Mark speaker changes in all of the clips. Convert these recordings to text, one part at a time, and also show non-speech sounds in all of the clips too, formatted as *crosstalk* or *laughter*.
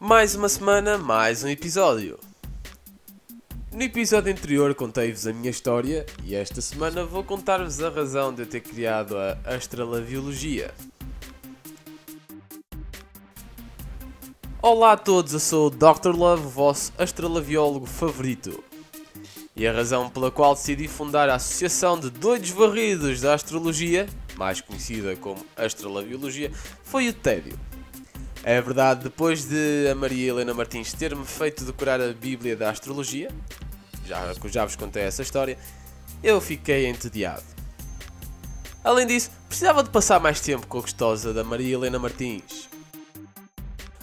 Speaker 1: Mais uma semana, mais um episódio. No episódio anterior contei-vos a minha história e esta semana vou contar-vos a razão de eu ter criado a astralabiologia. Olá a todos, eu sou o Dr. Love, vosso astralabiólogo favorito. E a razão pela qual decidi fundar a Associação de Doidos Varridos da Astrologia, mais conhecida como Astralabiologia, foi o tédio. É verdade, depois de a Maria Helena Martins ter-me feito decorar a Bíblia da Astrologia, já, já vos contei essa história, eu fiquei entediado. Além disso, precisava de passar mais tempo com a gostosa da Maria Helena Martins.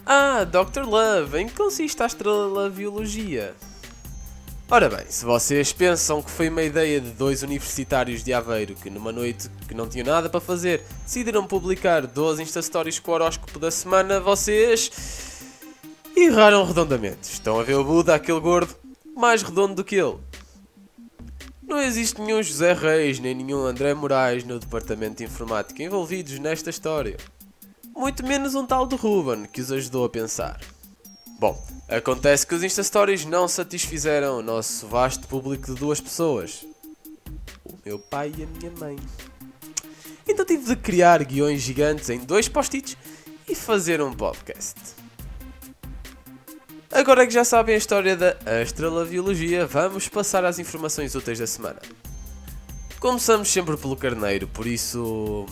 Speaker 1: Ah, Dr. Love, em que consiste a astralabiologia? Ora bem, se vocês pensam que foi uma ideia de dois universitários de Aveiro que numa noite que não tinham nada para fazer decidiram publicar 12 Insta Stories com o horóscopo da semana, vocês erraram redondamente. Estão a ver o Buda, aquele gordo, mais redondo do que ele. Não existe nenhum José Reis nem nenhum André Moraes no departamento de informática envolvidos nesta história muito menos um tal de Ruben que os ajudou a pensar. Bom, acontece que os Insta Stories não satisfizeram o nosso vasto público de duas pessoas: o meu pai e a minha mãe. Então tive de criar guiões gigantes em dois post-its e fazer um podcast. Agora que já sabem a história da astralabiologia, vamos passar às informações úteis da semana. Começamos sempre pelo carneiro, por isso.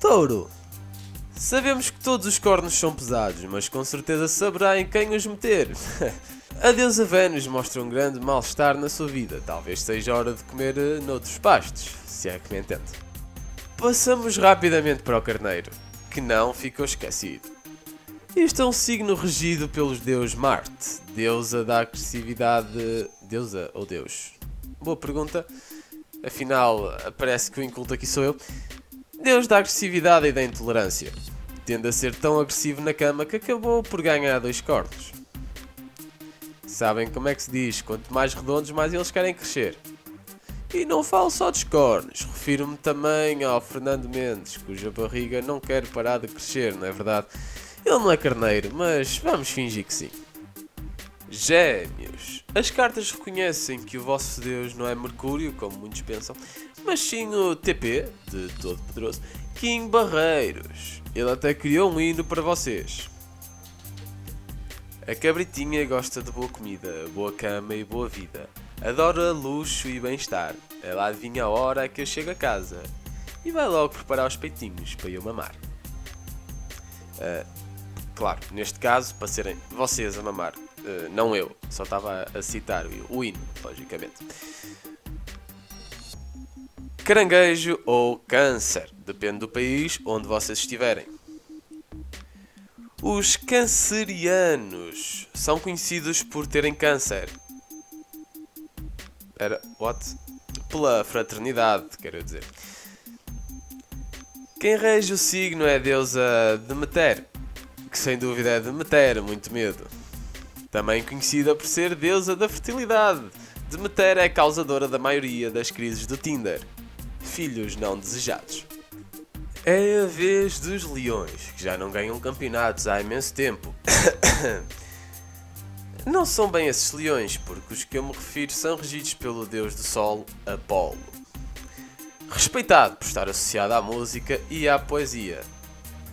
Speaker 1: Touro! Sabemos que todos os cornos são pesados, mas com certeza saberá em quem os meter. *laughs* a deusa Vênus mostra um grande mal-estar na sua vida. Talvez seja hora de comer eh, noutros pastos, se é que me entende. Passamos rapidamente para o carneiro, que não ficou esquecido. Este é um signo regido pelos deus Marte, deusa da agressividade. Deusa ou deus? Boa pergunta. Afinal, parece que o inculto aqui sou eu. Deus da agressividade e da intolerância, tende a ser tão agressivo na cama que acabou por ganhar dois cornos. Sabem como é que se diz? Quanto mais redondos, mais eles querem crescer. E não falo só dos cornos, refiro-me também ao Fernando Mendes, cuja barriga não quer parar de crescer, não é verdade? Ele não é carneiro, mas vamos fingir que sim. Gêmeos. As cartas reconhecem que o vosso Deus não é Mercúrio, como muitos pensam, mas sim o TP, de Todo-Poderoso, Kim Barreiros. Ele até criou um hino para vocês. A cabritinha gosta de boa comida, boa cama e boa vida. Adora luxo e bem-estar. Ela adivinha a hora que eu chego a casa e vai logo preparar os peitinhos para eu mamar. Uh, claro, neste caso, para serem vocês a mamar eh, não eu, só estava a citar o hino, logicamente. Caranguejo ou câncer, depende do país onde vocês estiverem. Os cancerianos são conhecidos por terem câncer. Era what? Pela fraternidade, quero dizer. Quem rege o signo é a deusa Demeter, que sem dúvida é Demeter, muito medo também conhecida por ser deusa da fertilidade. Demeter é causadora da maioria das crises do Tinder. Filhos não desejados. É a vez dos leões, que já não ganham campeonatos há imenso tempo. *coughs* não são bem esses leões, porque os que eu me refiro são regidos pelo deus do sol, Apolo. Respeitado por estar associado à música e à poesia,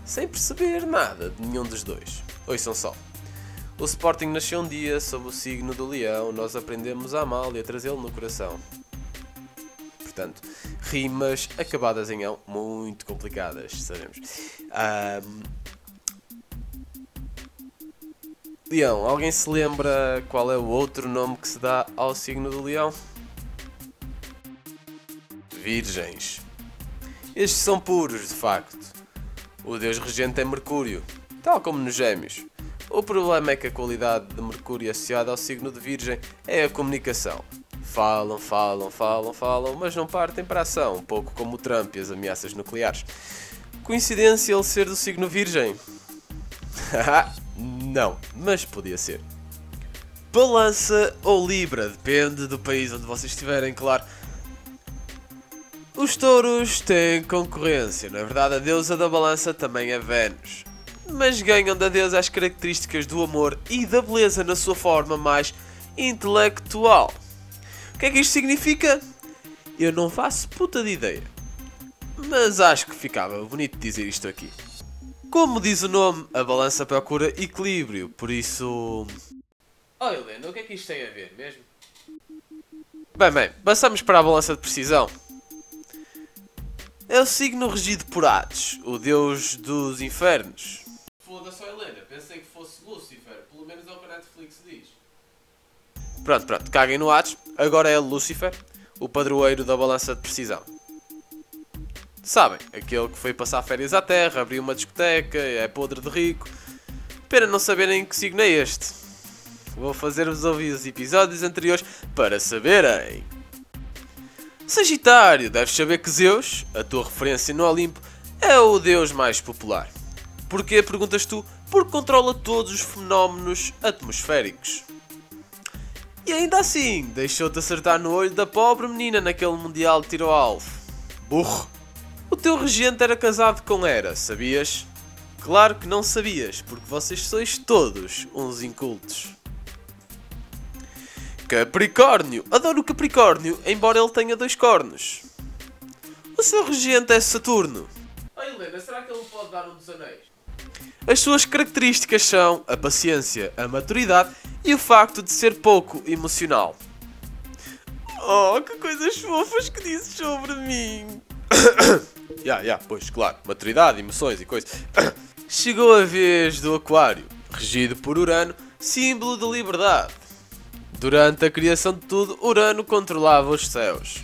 Speaker 1: sem perceber nada de nenhum dos dois. Ouçam só. O Sporting nasceu um dia sob o signo do leão, nós aprendemos a amá-lo e a trazê-lo no coração. Portanto, rimas acabadas em ão, muito complicadas, sabemos. Um... Leão, alguém se lembra qual é o outro nome que se dá ao signo do leão? Virgens. Estes são puros, de facto. O deus regente é Mercúrio, tal como nos Gêmeos. O problema é que a qualidade de Mercúrio associada ao signo de Virgem é a comunicação. Falam, falam, falam, falam, mas não partem para a ação, um pouco como o Trump e as ameaças nucleares. Coincidência ele ser do signo Virgem? *laughs* não, mas podia ser. Balança ou Libra, depende do país onde vocês estiverem, claro. Os Os touros têm concorrência, na verdade a deusa da balança também é Vênus. Mas ganham da deusa as características do amor e da beleza na sua forma mais intelectual. O que é que isto significa? Eu não faço puta de ideia. Mas acho que ficava bonito dizer isto aqui. Como diz o nome, a balança procura equilíbrio, por isso. Oh Helena, o que é que isto tem a ver mesmo? Bem, bem, passamos para a balança de precisão. É o signo regido por Hades, o deus dos infernos. Foda-se, Helena, pensei que fosse Lúcifer, pelo menos é o que a Netflix diz. Pronto, pronto, caguem no Hades, agora é Lúcifer, o padroeiro da balança de precisão. Sabem, aquele que foi passar férias à Terra, abriu uma discoteca, é podre de rico. Pena não saberem que signo é este. Vou fazer-vos ouvir os episódios anteriores para saberem. Sagitário, deves saber que Zeus, a tua referência no Olimpo, é o deus mais popular. Porquê, perguntas tu? Porque controla todos os fenómenos atmosféricos. E ainda assim, deixou-te acertar no olho da pobre menina naquele Mundial de tiro alvo. Burro! O teu regente era casado com Hera, sabias? Claro que não sabias, porque vocês sois todos uns incultos. Capricórnio. Adoro o Capricórnio, embora ele tenha dois cornos. O seu regente é Saturno. Oh, Helena, será que ele pode dar um dos anéis? As suas características são a paciência, a maturidade e o facto de ser pouco emocional. Oh, que coisas fofas que dizes sobre mim! *coughs* Ya, yeah, yeah, pois, claro, maturidade, emoções e coisas. *coughs* Chegou a vez do Aquário, regido por Urano, símbolo de liberdade. Durante a criação de tudo, Urano controlava os céus.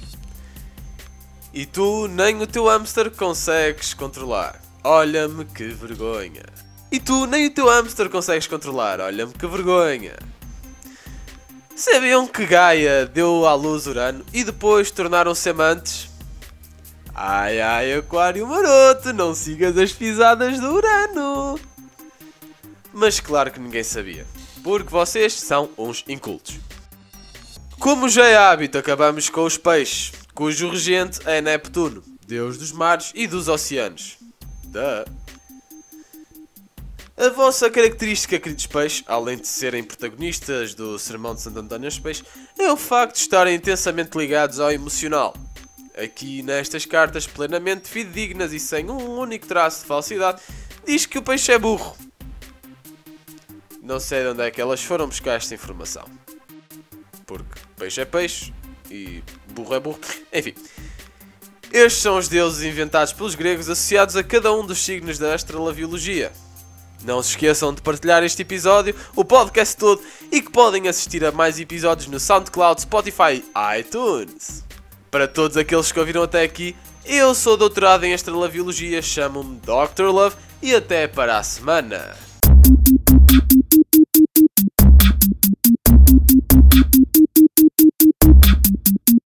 Speaker 1: E tu nem o teu hamster consegues controlar. Olha-me que vergonha. E tu nem o teu hamster consegues controlar. Olha-me que vergonha. Sabiam que Gaia deu à luz Urano e depois tornaram-se amantes? Ai ai, Aquário maroto, não sigas as pisadas do Urano. Mas claro que ninguém sabia, porque vocês são uns incultos. Como já é hábito, acabamos com os peixes, cujo regente é Neptuno, deus dos mares e dos oceanos. Duh. A vossa característica, queridos peixes, além de serem protagonistas do Sermão de Santo António aos Peixes, é o facto de estarem intensamente ligados ao emocional. Aqui nestas cartas plenamente fidedignas e sem um único traço de falsidade, diz que o peixe é burro. Não sei de onde é que elas foram buscar esta informação. Porque peixe é peixe e burro é burro. Enfim. Estes são os deuses inventados pelos gregos associados a cada um dos signos da astralabiologia. Não se esqueçam de partilhar este episódio, o podcast todo e que podem assistir a mais episódios no SoundCloud, Spotify e iTunes. Para todos aqueles que ouviram até aqui, eu sou doutorado em Astralabiologia, chamo-me Dr. Love e até para a semana.